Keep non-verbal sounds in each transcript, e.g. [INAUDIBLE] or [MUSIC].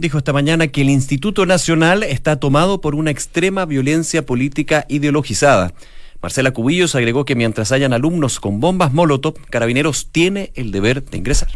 dijo esta mañana que el Instituto Nacional está tomado por una extrema violencia política ideologizada. Marcela Cubillos agregó que mientras hayan alumnos con bombas Molotov, Carabineros tiene el deber de ingresar.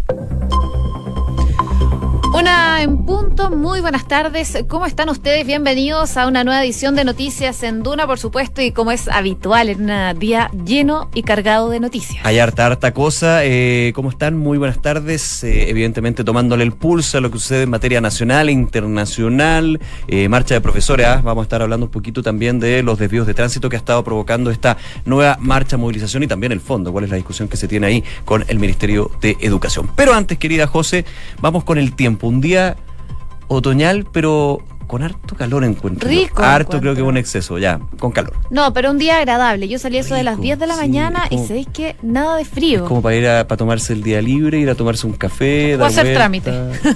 Una en punto, muy buenas tardes. ¿Cómo están ustedes? Bienvenidos a una nueva edición de Noticias en Duna, por supuesto, y como es habitual en un día lleno y cargado de noticias. Hay harta, harta cosa. Eh, ¿Cómo están? Muy buenas tardes. Eh, evidentemente tomándole el pulso a lo que sucede en materia nacional e internacional. Eh, marcha de profesores. ¿ah? Vamos a estar hablando un poquito también de los desvíos de tránsito que ha estado provocando esta nueva marcha, movilización y también el fondo. ¿Cuál es la discusión que se tiene ahí con el Ministerio de Educación? Pero antes, querida José, vamos con el tiempo un día otoñal, pero con harto calor encuentro. Rico. Harto creo que un exceso, ya, con calor. No, pero un día agradable. Yo salí eso de las 10 de la mañana y sabéis que nada de frío. como para ir a para tomarse el día libre, ir a tomarse un café. O hacer trámite.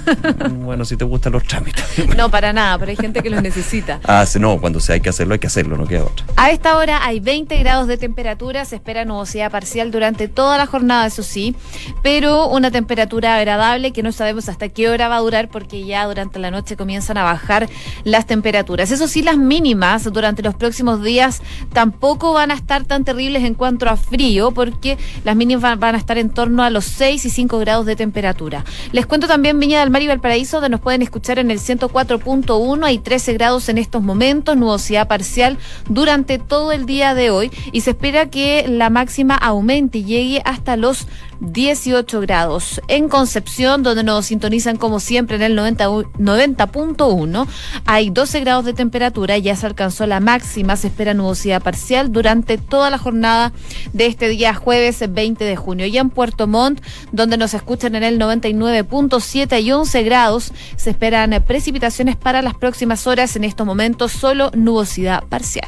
[LAUGHS] bueno, si te gustan los trámites. [LAUGHS] no, para nada, pero hay gente que los necesita. [LAUGHS] Ah, no, cuando se hay que hacerlo, hay que hacerlo, no queda otra. A esta hora hay 20 grados de temperatura, se espera nubosidad parcial durante toda la jornada, eso sí, pero una temperatura agradable que no sabemos hasta qué hora va a durar porque ya durante la noche comienzan a bajar las temperaturas eso sí, las mínimas durante los próximos días tampoco van a estar tan terribles en cuanto a frío, porque las mínimas van a estar en torno a los 6 y 5 grados de temperatura. Les cuento también Viña del Mar y Valparaíso, donde nos pueden escuchar en el 104.1, hay 13 grados en estos momentos, nubosidad parcial durante todo el día de hoy y se espera que la máxima aumente y llegue hasta los 18 grados. En Concepción, donde nos sintonizan como siempre en el 90.1, hay 12 grados de temperatura, ya se alcanzó la máxima, se espera nubosidad parcial durante toda la jornada de este día jueves 20 de junio. Y en Puerto Montt, donde nos escuchan en el 99.7 y 11 grados, se esperan precipitaciones para las próximas horas, en estos momentos solo nubosidad parcial.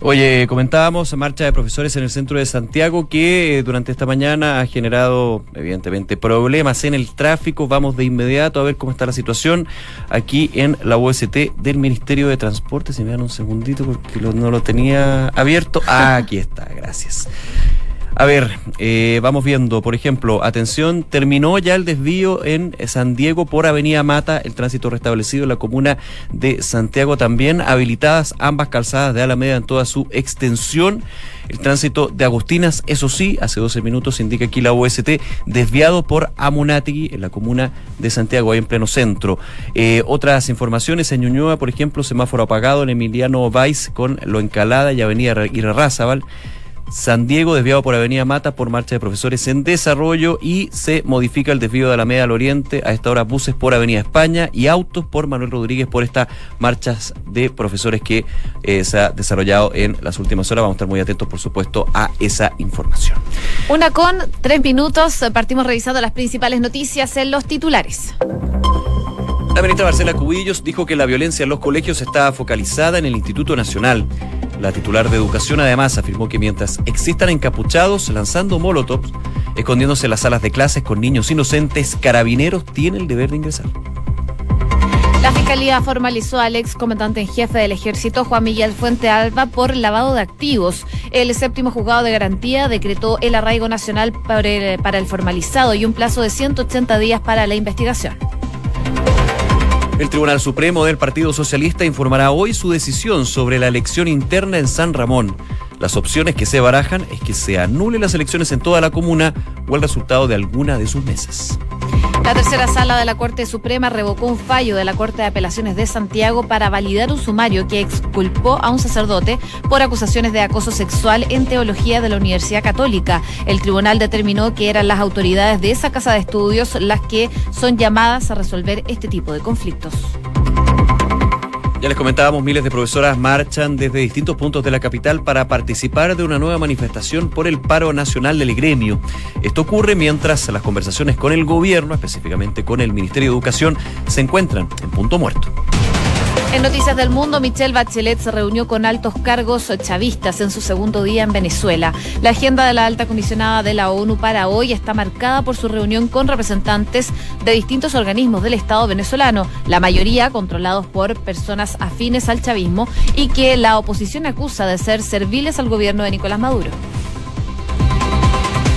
Oye, comentábamos marcha de profesores en el centro de Santiago que eh, durante esta mañana ha generado, evidentemente, problemas en el tráfico. Vamos de inmediato a ver cómo está la situación aquí en la UST del Ministerio de Transporte. Si me dan un segundito porque no lo tenía abierto. [LAUGHS] Ah, aquí está, gracias. A ver, eh, vamos viendo, por ejemplo, atención, terminó ya el desvío en San Diego por Avenida Mata, el tránsito restablecido en la comuna de Santiago también, habilitadas ambas calzadas de Alameda en toda su extensión. El tránsito de Agustinas, eso sí, hace 12 minutos indica aquí la OST, desviado por Amunatigui en la comuna de Santiago, ahí en pleno centro. Eh, otras informaciones, en Ñuñoa, por ejemplo, semáforo apagado en Emiliano Valls con Lo Encalada y Avenida Irarrázaval. San Diego, desviado por Avenida Mata por marcha de profesores en desarrollo y se modifica el desvío de la Media al Oriente. A esta hora buses por Avenida España y autos por Manuel Rodríguez por estas marchas de profesores que eh, se ha desarrollado en las últimas horas. Vamos a estar muy atentos, por supuesto, a esa información. Una con tres minutos. Partimos revisando las principales noticias en los titulares. La ministra Marcela Cubillos dijo que la violencia en los colegios está focalizada en el Instituto Nacional. La titular de Educación además afirmó que mientras existan encapuchados lanzando molotovs, escondiéndose en las salas de clases con niños inocentes, carabineros tiene el deber de ingresar. La Fiscalía formalizó al ex comandante en jefe del ejército, Juan Miguel Fuente Alba, por lavado de activos. El séptimo juzgado de garantía decretó el arraigo nacional para el formalizado y un plazo de 180 días para la investigación. El Tribunal Supremo del Partido Socialista informará hoy su decisión sobre la elección interna en San Ramón. Las opciones que se barajan es que se anulen las elecciones en toda la comuna o el resultado de alguna de sus mesas. La tercera sala de la Corte Suprema revocó un fallo de la Corte de Apelaciones de Santiago para validar un sumario que exculpó a un sacerdote por acusaciones de acoso sexual en teología de la Universidad Católica. El tribunal determinó que eran las autoridades de esa casa de estudios las que son llamadas a resolver este tipo de conflictos. Ya les comentábamos, miles de profesoras marchan desde distintos puntos de la capital para participar de una nueva manifestación por el paro nacional del gremio. Esto ocurre mientras las conversaciones con el gobierno, específicamente con el Ministerio de Educación, se encuentran en punto muerto. En Noticias del Mundo, Michelle Bachelet se reunió con altos cargos chavistas en su segundo día en Venezuela. La agenda de la alta comisionada de la ONU para hoy está marcada por su reunión con representantes de distintos organismos del Estado venezolano, la mayoría controlados por personas afines al chavismo y que la oposición acusa de ser serviles al gobierno de Nicolás Maduro.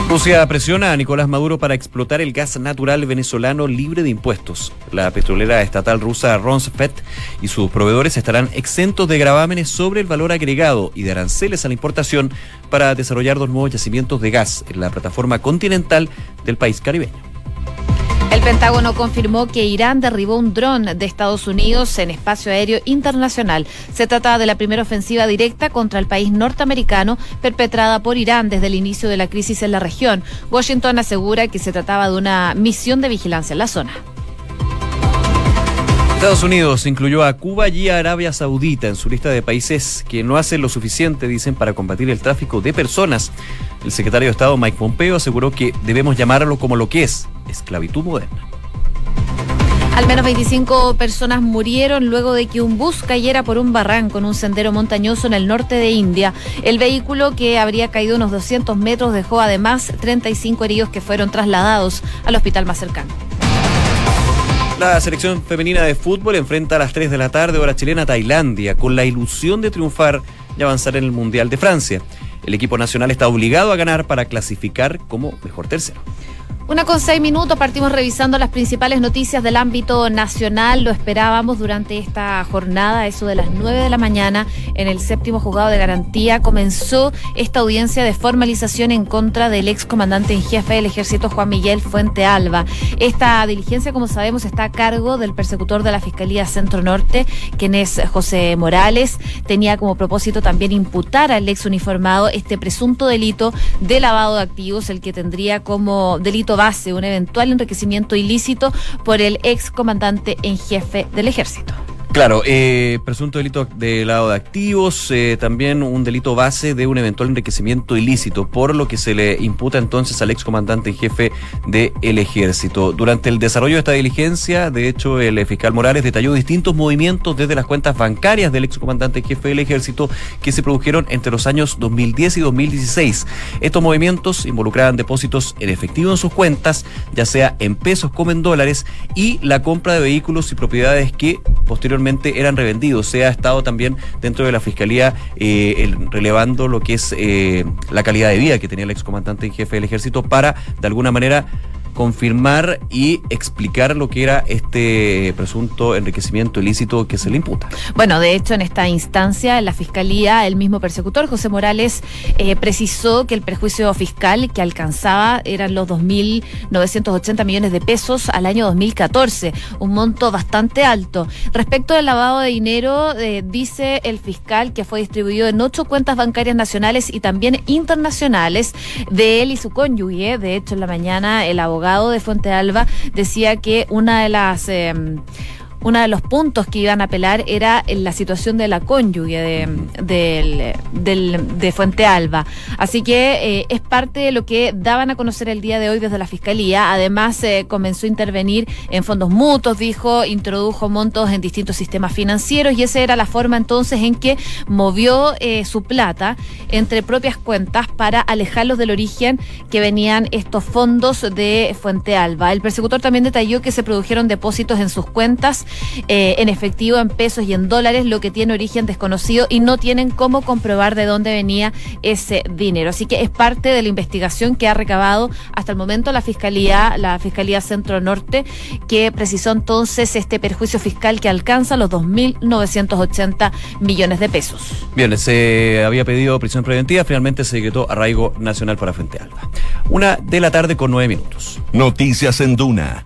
Rusia presiona a Nicolás Maduro para explotar el gas natural venezolano libre de impuestos. La petrolera estatal rusa Rosneft y sus proveedores estarán exentos de gravámenes sobre el valor agregado y de aranceles a la importación para desarrollar dos nuevos yacimientos de gas en la plataforma continental del país caribeño. El Pentágono confirmó que Irán derribó un dron de Estados Unidos en espacio aéreo internacional. Se trata de la primera ofensiva directa contra el país norteamericano perpetrada por Irán desde el inicio de la crisis en la región. Washington asegura que se trataba de una misión de vigilancia en la zona. Estados Unidos incluyó a Cuba y a Arabia Saudita en su lista de países que no hacen lo suficiente, dicen, para combatir el tráfico de personas. El secretario de Estado Mike Pompeo aseguró que debemos llamarlo como lo que es, esclavitud moderna. Al menos 25 personas murieron luego de que un bus cayera por un barranco en un sendero montañoso en el norte de India. El vehículo que habría caído unos 200 metros dejó además 35 heridos que fueron trasladados al hospital más cercano. La selección femenina de fútbol enfrenta a las 3 de la tarde hora chilena Tailandia con la ilusión de triunfar y avanzar en el Mundial de Francia. El equipo nacional está obligado a ganar para clasificar como mejor tercero. Una con seis minutos, partimos revisando las principales noticias del ámbito nacional. Lo esperábamos durante esta jornada, eso de las nueve de la mañana, en el séptimo juzgado de garantía. Comenzó esta audiencia de formalización en contra del ex comandante en jefe del ejército Juan Miguel Fuente Alba. Esta diligencia, como sabemos, está a cargo del persecutor de la Fiscalía Centro Norte, quien es José Morales. Tenía como propósito también imputar al ex uniformado este presunto delito de lavado de activos, el que tendría como delito base un eventual enriquecimiento ilícito por el ex comandante en jefe del ejército. Claro, eh, presunto delito de lado de activos, eh, también un delito base de un eventual enriquecimiento ilícito, por lo que se le imputa entonces al excomandante en jefe del ejército. Durante el desarrollo de esta diligencia, de hecho, el fiscal Morales detalló distintos movimientos desde las cuentas bancarias del excomandante en jefe del ejército que se produjeron entre los años 2010 y 2016. Estos movimientos involucraban depósitos en efectivo en sus cuentas, ya sea en pesos como en dólares, y la compra de vehículos y propiedades que posteriormente eran revendidos. Se ha estado también dentro de la Fiscalía eh, relevando lo que es eh, la calidad de vida que tenía el excomandante en jefe del ejército para, de alguna manera, confirmar y explicar lo que era este presunto enriquecimiento ilícito que se le imputa. Bueno, de hecho, en esta instancia, en la Fiscalía, el mismo persecutor, José Morales, eh, precisó que el perjuicio fiscal que alcanzaba eran los 2.980 millones de pesos al año 2014, un monto bastante alto. Respecto al lavado de dinero, eh, dice el fiscal que fue distribuido en ocho cuentas bancarias nacionales y también internacionales de él y su cónyuge. De hecho, en la mañana el abogado de Fuente Alba decía que una de las em, uno de los puntos que iban a apelar era la situación de la cónyuge de, de Fuente Alba. Así que eh, es parte de lo que daban a conocer el día de hoy desde la Fiscalía. Además, eh, comenzó a intervenir en fondos mutuos, dijo, introdujo montos en distintos sistemas financieros y esa era la forma entonces en que movió eh, su plata entre propias cuentas para alejarlos del origen que venían estos fondos de Fuente Alba. El persecutor también detalló que se produjeron depósitos en sus cuentas eh, en efectivo, en pesos y en dólares, lo que tiene origen desconocido y no tienen cómo comprobar de dónde venía ese dinero. Así que es parte de la investigación que ha recabado hasta el momento la Fiscalía, la Fiscalía Centro Norte, que precisó entonces este perjuicio fiscal que alcanza los 2.980 millones de pesos. Bien, se había pedido prisión preventiva, finalmente se decretó arraigo nacional para Frente Alba. Una de la tarde con nueve minutos. Noticias en Duna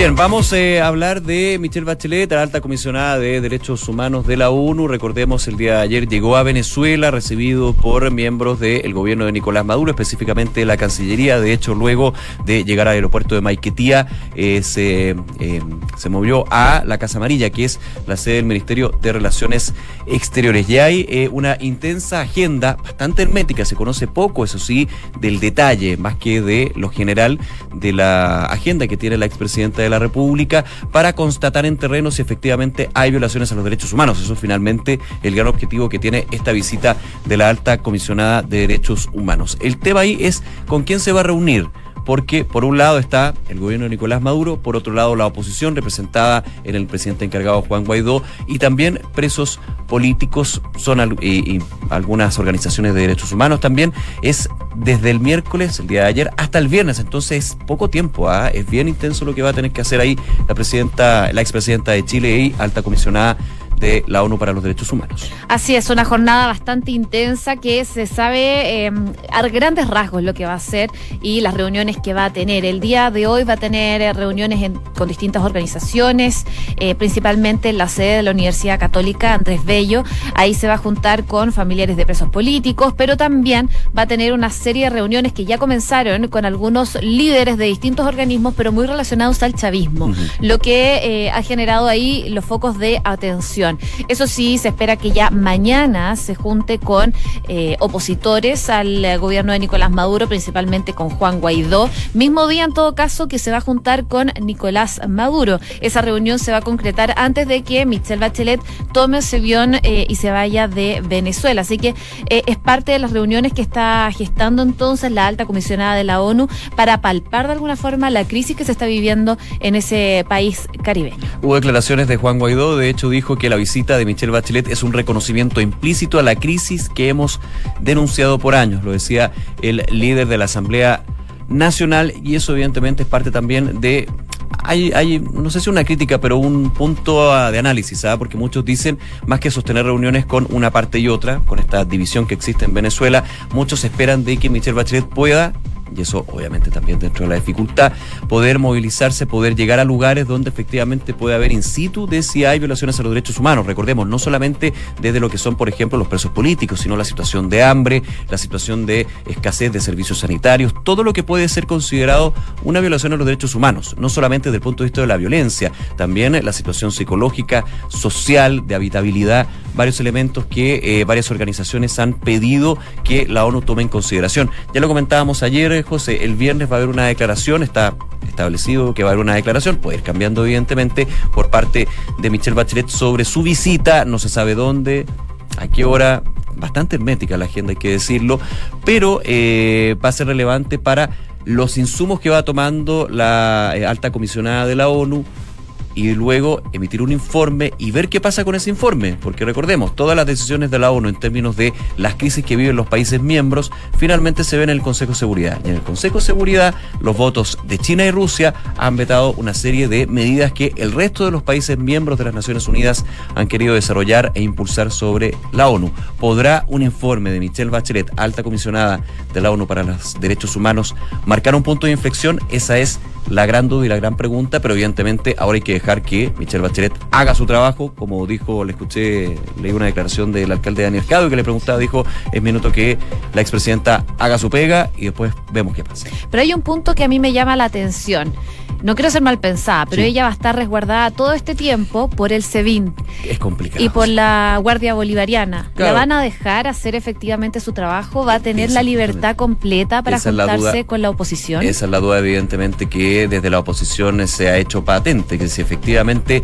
Bien, vamos eh, a hablar de Michelle Bachelet, la alta comisionada de Derechos Humanos de la ONU. Recordemos, el día de ayer llegó a Venezuela, recibido por miembros del gobierno de Nicolás Maduro, específicamente la Cancillería. De hecho, luego de llegar al aeropuerto de Maiquetía, eh, se, eh, se movió a la Casa Amarilla, que es la sede del Ministerio de Relaciones Exteriores. Y hay una intensa agenda, bastante hermética, se conoce poco, eso sí, del detalle, más que de lo general de la agenda que tiene la expresidenta de la República para constatar en terreno si efectivamente hay violaciones a los derechos humanos. Eso es finalmente el gran objetivo que tiene esta visita de la alta comisionada de derechos humanos. El tema ahí es con quién se va a reunir porque por un lado está el gobierno de Nicolás Maduro, por otro lado la oposición representada en el presidente encargado Juan Guaidó y también presos políticos son y, algunas organizaciones de derechos humanos también. Es desde el miércoles, el día de ayer, hasta el viernes, entonces es poco tiempo, ¿ah? es bien intenso lo que va a tener que hacer ahí la presidenta, la expresidenta de Chile y alta comisionada de la ONU para los Derechos Humanos. Así es, una jornada bastante intensa que se sabe eh, a grandes rasgos lo que va a ser y las reuniones que va a tener. El día de hoy va a tener eh, reuniones con distintas organizaciones, eh, principalmente en la sede de la Universidad Católica Andrés Bello. Ahí se va a juntar con familiares de presos políticos, pero también va a tener una serie de reuniones que ya comenzaron con algunos líderes de distintos organismos, pero muy relacionados al chavismo, lo que ha generado ahí los focos de atención. Eso sí, se espera que ya mañana se junte con eh, opositores al eh, gobierno de Nicolás Maduro, principalmente con Juan Guaidó. Mismo día, en todo caso, que se va a juntar con Nicolás Maduro. Esa reunión se va a concretar antes de que Michelle Bachelet tome ese avión eh, y se vaya de Venezuela. Así que es parte de las reuniones que está gestando entonces la alta comisionada de la ONU para palpar de alguna forma la crisis que se está viviendo en ese país caribeño. Hubo declaraciones de Juan Guaidó, de hecho dijo que la visita de Michelle Bachelet es un reconocimiento implícito a la crisis que hemos denunciado por años, lo decía el líder de la Asamblea Nacional y eso evidentemente es parte también de hay, hay, no sé si una crítica, pero un punto de análisis, ¿sabes? ¿ah? porque muchos dicen, más que sostener reuniones con una parte y otra, con esta división que existe en Venezuela, muchos esperan de que Michelle Bachelet pueda y eso obviamente también dentro de la dificultad, poder movilizarse, poder llegar a lugares donde efectivamente puede haber in situ de si hay violaciones a los derechos humanos. Recordemos, no solamente desde lo que son, por ejemplo, los presos políticos, sino la situación de hambre, la situación de escasez de servicios sanitarios, todo lo que puede ser considerado una violación a los derechos humanos, no solamente desde el punto de vista de la violencia, también la situación psicológica, social, de habitabilidad, varios elementos que eh, varias organizaciones han pedido que la ONU tome en consideración. Ya lo comentábamos ayer, José, el viernes va a haber una declaración, está establecido que va a haber una declaración, puede ir cambiando evidentemente por parte de Michelle Bachelet sobre su visita, no se sabe dónde, a qué hora, bastante hermética la agenda hay que decirlo, pero eh, va a ser relevante para los insumos que va tomando la eh, alta comisionada de la ONU, y luego emitir un informe y ver qué pasa con ese informe, porque recordemos, todas las decisiones de la ONU en términos de las crisis que viven los países miembros finalmente se ven en el Consejo de Seguridad. Y en el Consejo de Seguridad los votos de China y Rusia han vetado una serie de medidas que el resto de los países miembros de las Naciones Unidas han querido desarrollar e impulsar sobre la ONU. ¿Podrá un informe de Michelle Bachelet, alta comisionada de la ONU para los Derechos Humanos, marcar un punto de inflexión? Esa es la gran duda y la gran pregunta, pero evidentemente ahora hay que dejar que Michelle Bachelet haga su trabajo, como dijo, le escuché, leí una declaración del alcalde Daniel Cado que le preguntaba, dijo, es minuto que la expresidenta haga su pega y después vemos qué pasa. Pero hay un punto que a mí me llama la atención no quiero ser mal pensada, pero ella va a estar resguardada todo este tiempo por el SEBIN. Es complicado. Y por la Guardia Bolivariana. ¿La van a dejar hacer efectivamente su trabajo? ¿Va a tener la libertad completa para juntarse con la oposición? Esa es la duda, evidentemente, que desde la oposición se ha hecho patente, que si efectivamente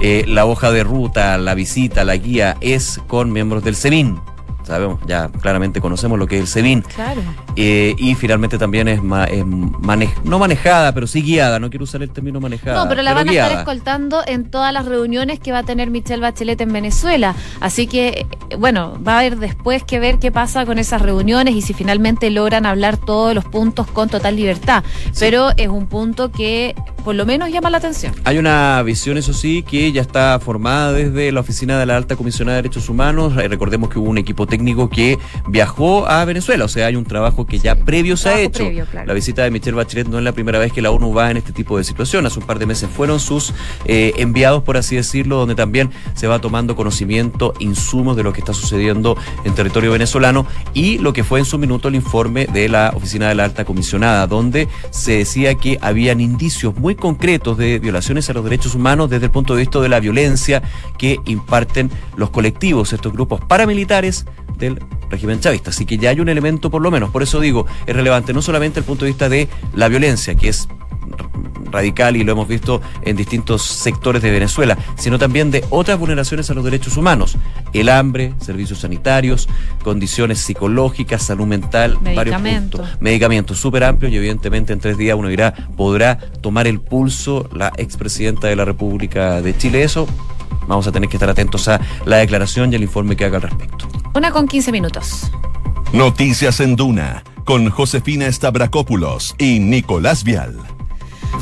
eh, la hoja de ruta, la visita, la guía es con miembros del SEBIN sabemos, ya claramente conocemos lo que es el SEBIN. Claro. Eh, y finalmente también es, no manejada, pero sí guiada, no quiero usar el término manejada. No, pero la van a estar escoltando en todas las reuniones que va a tener Michelle Bachelet en Venezuela. Así que, eh, bueno, va a haber después que ver qué pasa con esas reuniones y si finalmente logran hablar todos los puntos con total libertad. Pero es un punto que por lo menos llama la atención. Hay una visión, eso sí, que ya está formada desde la oficina de la Alta Comisionada de Derechos Humanos. Eh, recordemos que hubo un equipo técnico que viajó a Venezuela, o sea, hay un trabajo que ya previo se ha hecho. La visita de Michelle Bachelet no es la primera vez que la ONU va en este tipo de situación. Hace un par de meses fueron sus eh, enviados, por así decirlo, donde también se va tomando conocimiento, insumos de lo que está sucediendo en territorio venezolano y lo que fue en su minuto el informe de la oficina de la Alta Comisionada, donde se decía que habían indicios muy concretos de violaciones a los derechos humanos desde el punto de vista de la violencia que imparten los colectivos, estos grupos paramilitares del régimen chavista. Así que ya hay un elemento por lo menos. Por eso digo, es relevante no solamente el punto de vista de la violencia, que es radical y lo hemos visto en distintos sectores de Venezuela, sino también de otras vulneraciones a los derechos humanos. El hambre, servicios sanitarios, condiciones psicológicas, salud mental, varios puntos. Medicamentos súper amplios y evidentemente en tres días uno dirá, podrá tomar el pulso la expresidenta de la República de Chile. Eso vamos a tener que estar atentos a la declaración y el informe que haga al respecto. Una con 15 minutos. Noticias en Duna con Josefina Stavrakopoulos y Nicolás Vial.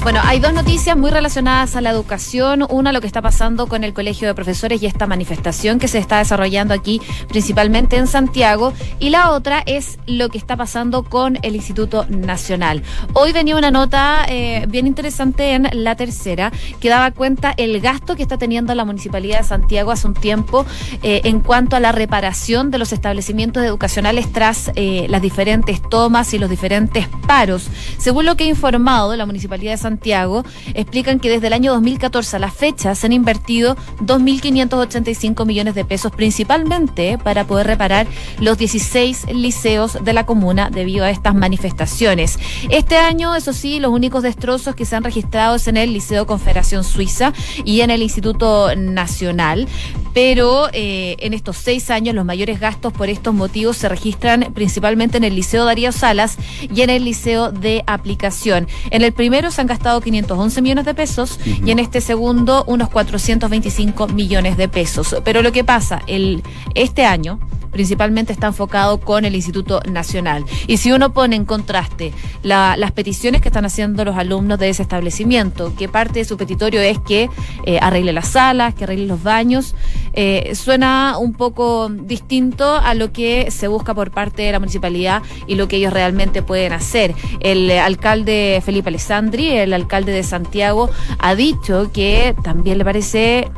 Bueno, hay dos noticias muy relacionadas a la educación. Una, lo que está pasando con el Colegio de Profesores y esta manifestación que se está desarrollando aquí, principalmente en Santiago. Y la otra es lo que está pasando con el Instituto Nacional. Hoy venía una nota eh, bien interesante en la tercera que daba cuenta el gasto que está teniendo la Municipalidad de Santiago hace un tiempo eh, en cuanto a la reparación de los establecimientos educacionales tras eh, las diferentes tomas y los diferentes paros. Según lo que ha informado la Municipalidad de Santiago explican que desde el año 2014 a la fecha se han invertido 2.585 millones de pesos principalmente para poder reparar los 16 liceos de la comuna debido a estas manifestaciones. Este año, eso sí, los únicos destrozos que se han registrado es en el Liceo Confederación Suiza y en el Instituto Nacional, pero eh, en estos seis años los mayores gastos por estos motivos se registran principalmente en el Liceo Darío Salas y en el Liceo de Aplicación. En el primero se han gastado 511 millones de pesos y en este segundo unos 425 millones de pesos. Pero lo que pasa, el, este año principalmente está enfocado con el Instituto Nacional. Y si uno pone en contraste las peticiones que están haciendo los alumnos de ese establecimiento, que parte de su petitorio es que eh, arregle las salas, que arregle los baños, eh, suena un poco distinto a lo que se busca por parte de la municipalidad y lo que ellos realmente pueden hacer. El alcalde Felipe Alessandri, el alcalde de Santiago, ha dicho que también le parece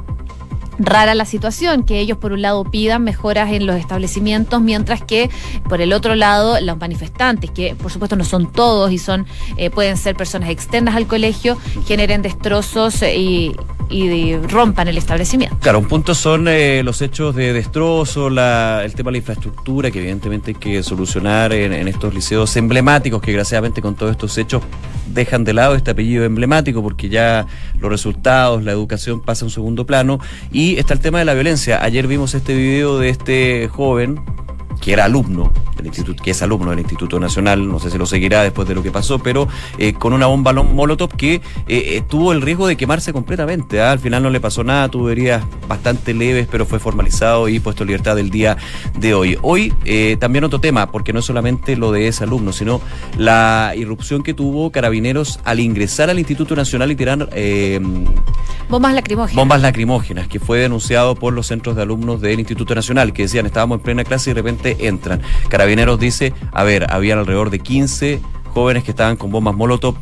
rara la situación, que ellos por un lado pidan mejoras en los establecimientos, mientras que por el otro lado los manifestantes, que por supuesto no son todos y son eh, pueden ser personas externas al colegio, generen destrozos y, rompan el establecimiento. Claro, un punto son eh, los hechos de destrozo, la, el tema de la infraestructura, que evidentemente hay que solucionar en, en estos liceos emblemáticos, que desgraciadamente con todos estos hechos dejan de lado este apellido emblemático, porque ya los resultados, la educación pasa a un segundo plano. Y está el tema de la violencia. Ayer vimos este video de este joven que era alumno del instituto, que es alumno del Instituto Nacional, no sé si lo seguirá después de lo que pasó, pero eh, con una bomba molotov que eh, eh, tuvo el riesgo de quemarse completamente. ¿ah? Al final no le pasó nada, tuvo heridas bastante leves, pero fue formalizado y puesto en libertad el día de hoy. Hoy también otro tema, porque no es solamente lo de ese alumno, sino la irrupción que tuvo Carabineros al ingresar al Instituto Nacional y tirar Bombas lacrimógenas. Bombas lacrimógenas, que fue denunciado por los centros de alumnos del Instituto Nacional, que decían, estábamos en plena clase y de repente entran. Carabineros dice, a ver, habían alrededor de 15 jóvenes que estaban con bombas Molotov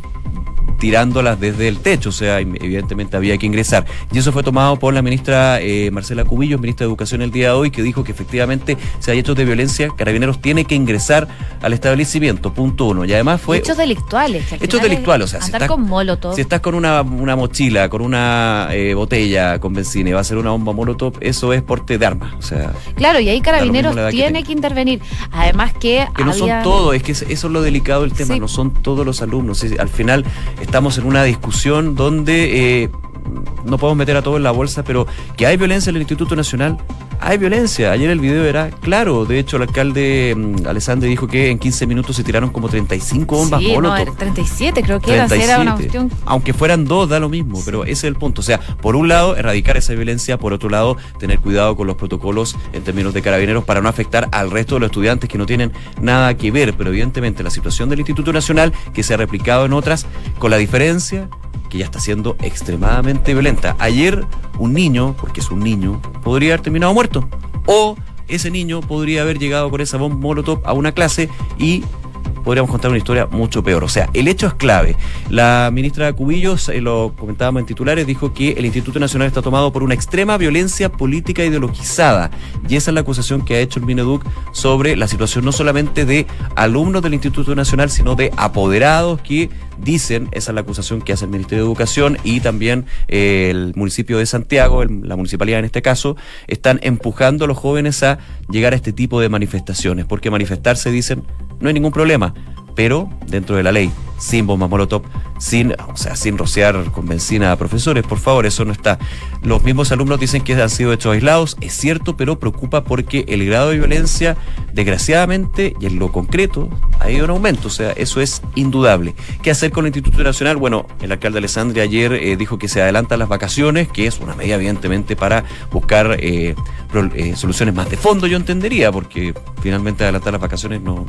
tirándolas desde el techo, o sea, evidentemente había que ingresar. Y eso fue tomado por la ministra eh, Marcela Cubillos, ministra de Educación el día de hoy, que dijo que efectivamente si hay hechos de violencia, Carabineros tiene que ingresar al establecimiento, punto uno. Y además fue... Hechos delictuales. hechos delictuales, o sea, si estás, con molotov. si estás con una, mochila, con una eh, botella con benzina y va a ser una bomba molotov, eso es porte de arma. O sea, claro, y ahí Carabineros tiene que, intervenir. Además que... Que no son todos, es que eso es lo delicado del tema, no son todos los alumnos. Al final estamos en una discusión donde eh, no podemos meter a todo en la bolsa, pero que hay violencia en el Instituto Nacional, hay violencia. Ayer el video era claro. De hecho, el alcalde mm, Alessandro dijo que en 15 minutos se tiraron como 35 bombas sí, No, 37 creo que era, una cuestión. Aunque fueran dos, da lo mismo, pero ese es el punto. O sea, por un lado, erradicar esa violencia, por otro lado, tener cuidado con los protocolos en términos de carabineros para no afectar al resto de los estudiantes que no tienen nada que ver. Pero evidentemente la situación del Instituto Nacional, que se ha replicado en otras, con la diferencia que ya está siendo extremadamente violenta. Ayer un niño, porque es un niño, podría haber terminado muerto. O ese niño podría haber llegado con esa bomba molotov a una clase y podríamos contar una historia mucho peor. O sea, el hecho es clave. La ministra Cubillos, lo comentábamos en titulares, dijo que el Instituto Nacional está tomado por una extrema violencia política ideologizada. Y esa es la acusación que ha hecho el Mineduc sobre la situación no solamente de alumnos del Instituto Nacional, sino de apoderados que dicen, esa es la acusación que hace el Ministerio de Educación y también eh, el municipio de Santiago, la municipalidad en este caso, están empujando a los jóvenes a llegar a este tipo de manifestaciones, porque manifestarse, dicen, no hay ningún problema, pero dentro de la ley. Sin bombas molotov, sin, o sea, sin rociar con benzina a profesores, por favor, eso no está. Los mismos alumnos dicen que han sido hechos aislados, es cierto, pero preocupa porque el grado de violencia, desgraciadamente, y en lo concreto, ha ido en aumento, o sea, eso es indudable. ¿Qué hacer con el Instituto Nacional? Bueno, el alcalde Alessandri ayer eh, dijo que se adelantan las vacaciones, que es una medida evidentemente para buscar eh, eh, soluciones más de fondo, yo entendería, porque finalmente adelantar las vacaciones no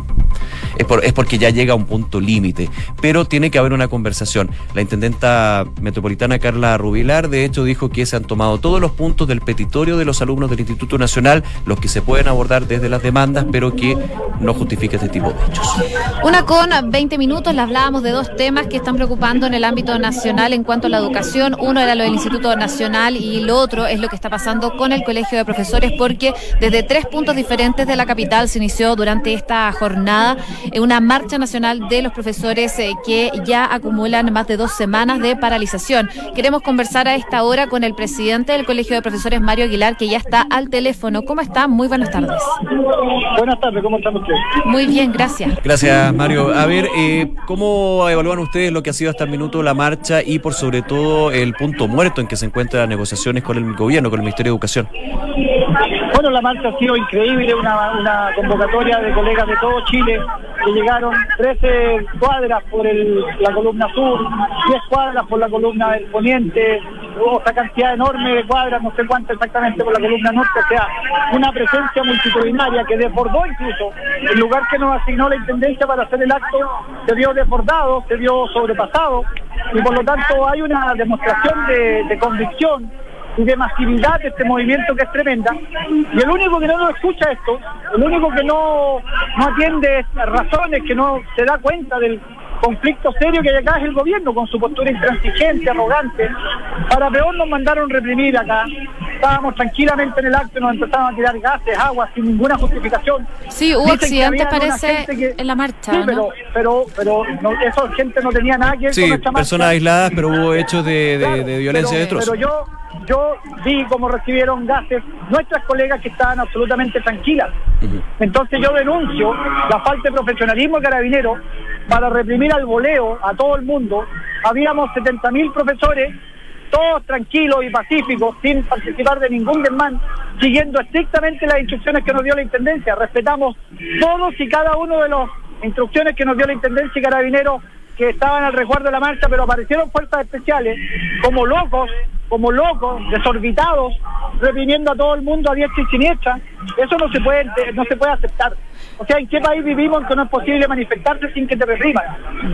es porque ya llega a un punto límite, pero tiene que haber una conversación. La intendenta metropolitana Carla Rubilar, de hecho, dijo que se han tomado todos los puntos del petitorio de los alumnos del Instituto Nacional, los que se pueden abordar desde las demandas, pero que no justifica este tipo de hechos. Una con 20 minutos, le hablábamos de dos temas que están preocupando en el ámbito nacional en cuanto a la educación. Uno era lo del Instituto Nacional y lo otro es lo que está pasando con el Colegio de Profesores, porque desde tres puntos diferentes de la capital se inició durante esta jornada una marcha nacional de los profesores eh, que ya acumulan más de dos semanas de paralización. Queremos conversar a esta hora con el presidente del Colegio de Profesores, Mario Aguilar, que ya está al teléfono. ¿Cómo está? Muy buenas tardes. Buenas tardes, ¿cómo están ustedes? Muy bien, gracias. Gracias, Mario. A ver, eh, ¿cómo evalúan ustedes lo que ha sido hasta el minuto la marcha y por sobre todo el punto muerto en que se encuentran las negociaciones con el gobierno, con el Ministerio de Educación? Bueno, la marcha ha sido increíble, una, una convocatoria de colegas de todo Chile que llegaron 13 cuadras por la columna sur, 10 cuadras por la columna del poniente, otra cantidad enorme de cuadras, no sé cuánto exactamente por la columna norte, o sea, una presencia multitudinaria que desbordó incluso el lugar que nos asignó la Intendencia para hacer el acto, se vio desbordado, se vio sobrepasado, y por lo tanto hay una demostración de, de convicción y de masividad de este movimiento que es tremenda. Y el único que no lo escucha esto, el único que no, no atiende razones, que no se da cuenta del conflicto serio que hay acá es el gobierno con su postura intransigente, arrogante. Para peor nos mandaron reprimir acá. Estábamos tranquilamente en el acto y nos empezaron a tirar gases, agua, sin ninguna justificación. Sí, hubo accidentes, parece, en la marcha. Sí, pero, pero, pero no, esa gente no tenía nada que ver con esta personas aisladas, pero hubo hechos de, de, violencia pero, de Pero yo yo vi cómo recibieron gases nuestras colegas que estaban absolutamente tranquilas. Entonces yo denuncio la falta de profesionalismo de carabineros para reprimir al voleo a todo el mundo. Habíamos 70.000 profesores, todos tranquilos y pacíficos, sin participar de ningún desmán, siguiendo estrictamente las instrucciones que nos dio la Intendencia. Respetamos todos y cada uno de las instrucciones que nos dio la Intendencia y Carabineros que estaban al resguardo de la marcha, pero aparecieron fuerzas especiales como locos como locos, desorbitados, reprimiendo a todo el mundo a diestra y siniestra, eso no se puede, no se puede aceptar. O sea, ¿en qué país vivimos que no es posible manifestarse sin que te repriman?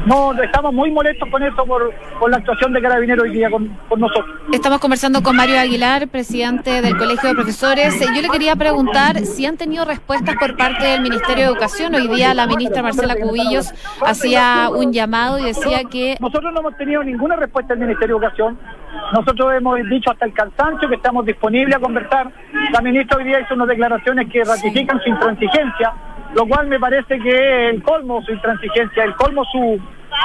No, estamos muy molestos con eso por, la actuación de Carabineros hoy día con, nosotros. Estamos conversando con Mario Aguilar, presidente del Colegio de Profesores. Yo le quería preguntar si han tenido respuestas por parte del Ministerio de Educación. Hoy día la ministra Marcela Cubillos hacía un llamado y decía que... Nosotros no hemos tenido ninguna respuesta del Ministerio de Educación. Nosotros hemos dicho hasta el cansancio que estamos disponibles a conversar. La ministra hoy día hizo unas declaraciones que ratifican su intransigencia lo cual me parece que es el colmo su intransigencia, el colmo su,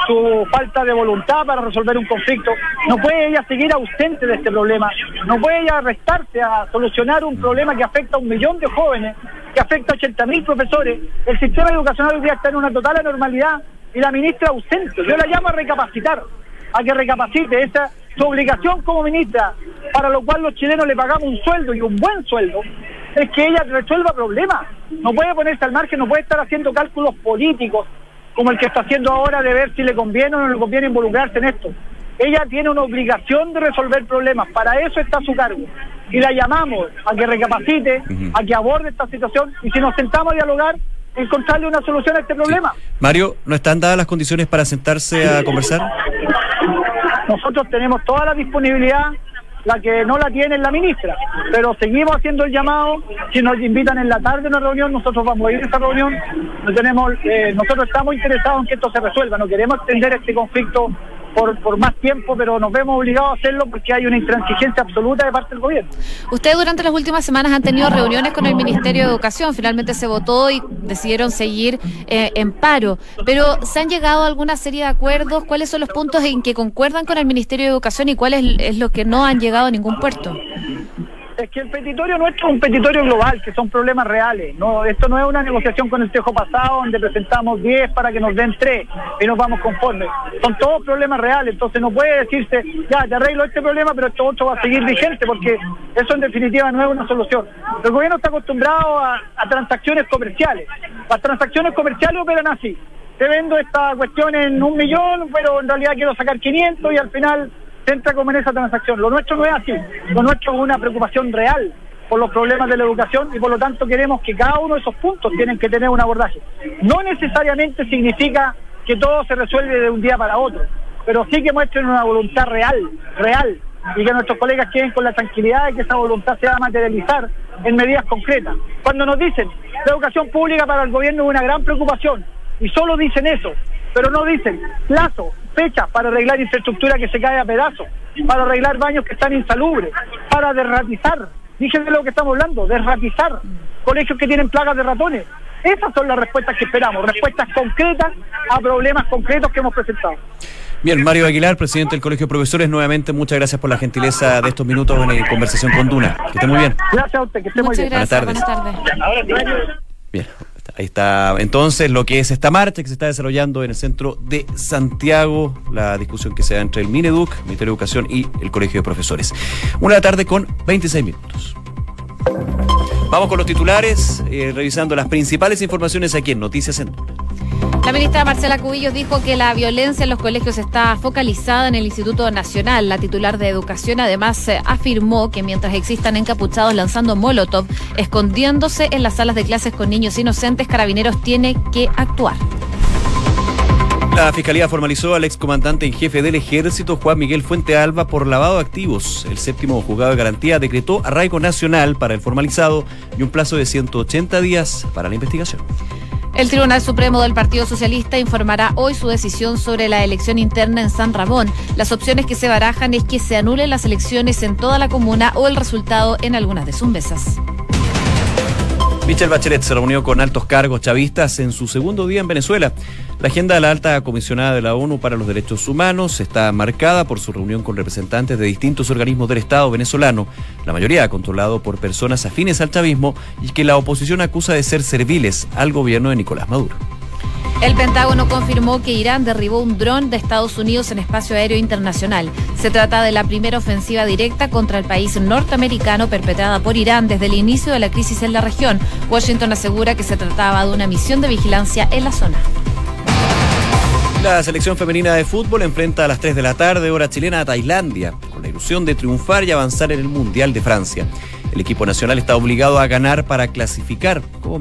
su falta de voluntad para resolver un conflicto. No puede ella seguir ausente de este problema, no puede ella restarse a solucionar un problema que afecta a un millón de jóvenes, que afecta a 80 mil profesores. El sistema educacional hoy día está en una total anormalidad y la ministra ausente. Yo la llamo a recapacitar, a que recapacite esa su obligación como ministra, para lo cual los chilenos le pagamos un sueldo y un buen sueldo, es que ella resuelva problemas. No puede ponerse al margen, no puede estar haciendo cálculos políticos como el que está haciendo ahora de ver si le conviene o no le conviene involucrarse en esto. Ella tiene una obligación de resolver problemas, para eso está a su cargo. Y la llamamos a que recapacite, a que aborde esta situación y si nos sentamos a dialogar, encontrarle una solución a este problema. Mario, ¿no están dadas las condiciones para sentarse a conversar? Nosotros tenemos toda la disponibilidad la que no la tiene la ministra. Pero seguimos haciendo el llamado, si nos invitan en la tarde a una reunión, nosotros vamos a ir a esa reunión, no tenemos, eh, nosotros estamos interesados en que esto se resuelva, no queremos extender este conflicto por, más tiempo, pero nos vemos obligados a hacerlo porque hay una intransigencia absoluta de parte del gobierno. Ustedes durante las últimas semanas han tenido reuniones con el Ministerio de Educación, finalmente se votó y decidieron seguir eh, en paro, pero ¿se han llegado a alguna serie de acuerdos? ¿Cuáles son los puntos en que concuerdan con el Ministerio de Educación y cuáles es lo que no han llegado a ningún puerto? Es que el petitorio nuestro es un petitorio global, que son problemas reales. No, esto no es una negociación con el tejo pasado donde presentamos 10 para que nos den 3 y nos vamos conformes. Son todos problemas reales, entonces no puede decirse, ya, te arreglo este problema, pero esto otro va a seguir vigente, porque eso en definitiva no es una solución. El gobierno está acostumbrado a, transacciones comerciales. Las transacciones comerciales operan así. Te vendo esta cuestión en un millón, pero en realidad quiero sacar 500 y al final entra como en esa transacción. Lo nuestro no es así, lo nuestro es una preocupación real por los problemas de la educación y por lo tanto queremos que cada uno de esos puntos tienen que tener un abordaje. No necesariamente significa que todo se resuelve de un día para otro, pero sí que muestren una voluntad real, real, y que nuestros colegas queden con la tranquilidad de que esa voluntad se va a materializar en medidas concretas. Cuando nos dicen, la educación pública para el gobierno es una gran preocupación, y solo dicen eso, pero no dicen plazo, fecha para arreglar infraestructura que se cae a pedazos, para arreglar baños que están insalubres, para derratizar, dije de lo que estamos hablando, derratizar colegios que tienen plagas de ratones. Esas son las respuestas que esperamos, respuestas concretas a problemas concretos que hemos presentado. Bien, Mario Aguilar, presidente del Colegio de Profesores, nuevamente muchas gracias por la gentileza de estos minutos en conversación con Duna. Que esté muy bien. Gracias a usted, que esté Muchas muy bien. gracias. Buenas tardes. Buenas tardes. Bien, ahí está entonces lo que es esta marcha que se está desarrollando en el centro de Santiago, la discusión que se da entre el Mineduc, Ministerio de Educación y el Colegio de Profesores. Una de la tarde con 26 minutos. Vamos con los titulares, eh, revisando las principales informaciones aquí en Noticias en Duna. La ministra Marcela Cubillos dijo que la violencia en los colegios está focalizada en el Instituto Nacional. La titular de Educación además eh, afirmó que mientras existan encapuchados lanzando molotov, escondiéndose en las salas de clases con niños inocentes, Carabineros tiene que actuar. La Fiscalía formalizó al excomandante en jefe del Ejército, Juan Miguel Fuente Alba, por lavado de activos. El séptimo juzgado de garantía decretó arraigo nacional para el formalizado y un plazo de 180 días para la investigación. El Tribunal Supremo del Partido Socialista informará hoy su decisión sobre la elección interna en San Ramón. Las opciones que se barajan es que se anulen las elecciones en toda la comuna o el resultado en algunas de sus mesas. Michelle Bachelet se reunió con altos cargos chavistas en su segundo día en Venezuela. La agenda de la alta comisionada de la ONU para los Derechos Humanos está marcada por su reunión con representantes de distintos organismos del Estado venezolano, la mayoría controlado por personas afines al chavismo y que la oposición acusa de ser serviles al gobierno de Nicolás Maduro. El Pentágono confirmó que Irán derribó un dron de Estados Unidos en espacio aéreo internacional. Se trata de la primera ofensiva directa contra el país norteamericano perpetrada por Irán desde el inicio de la crisis en la región. Washington asegura que se trataba de una misión de vigilancia en la zona. La selección femenina de fútbol enfrenta a las 3 de la tarde, hora chilena, a Tailandia, con la ilusión de triunfar y avanzar en el Mundial de Francia. El equipo nacional está obligado a ganar para clasificar como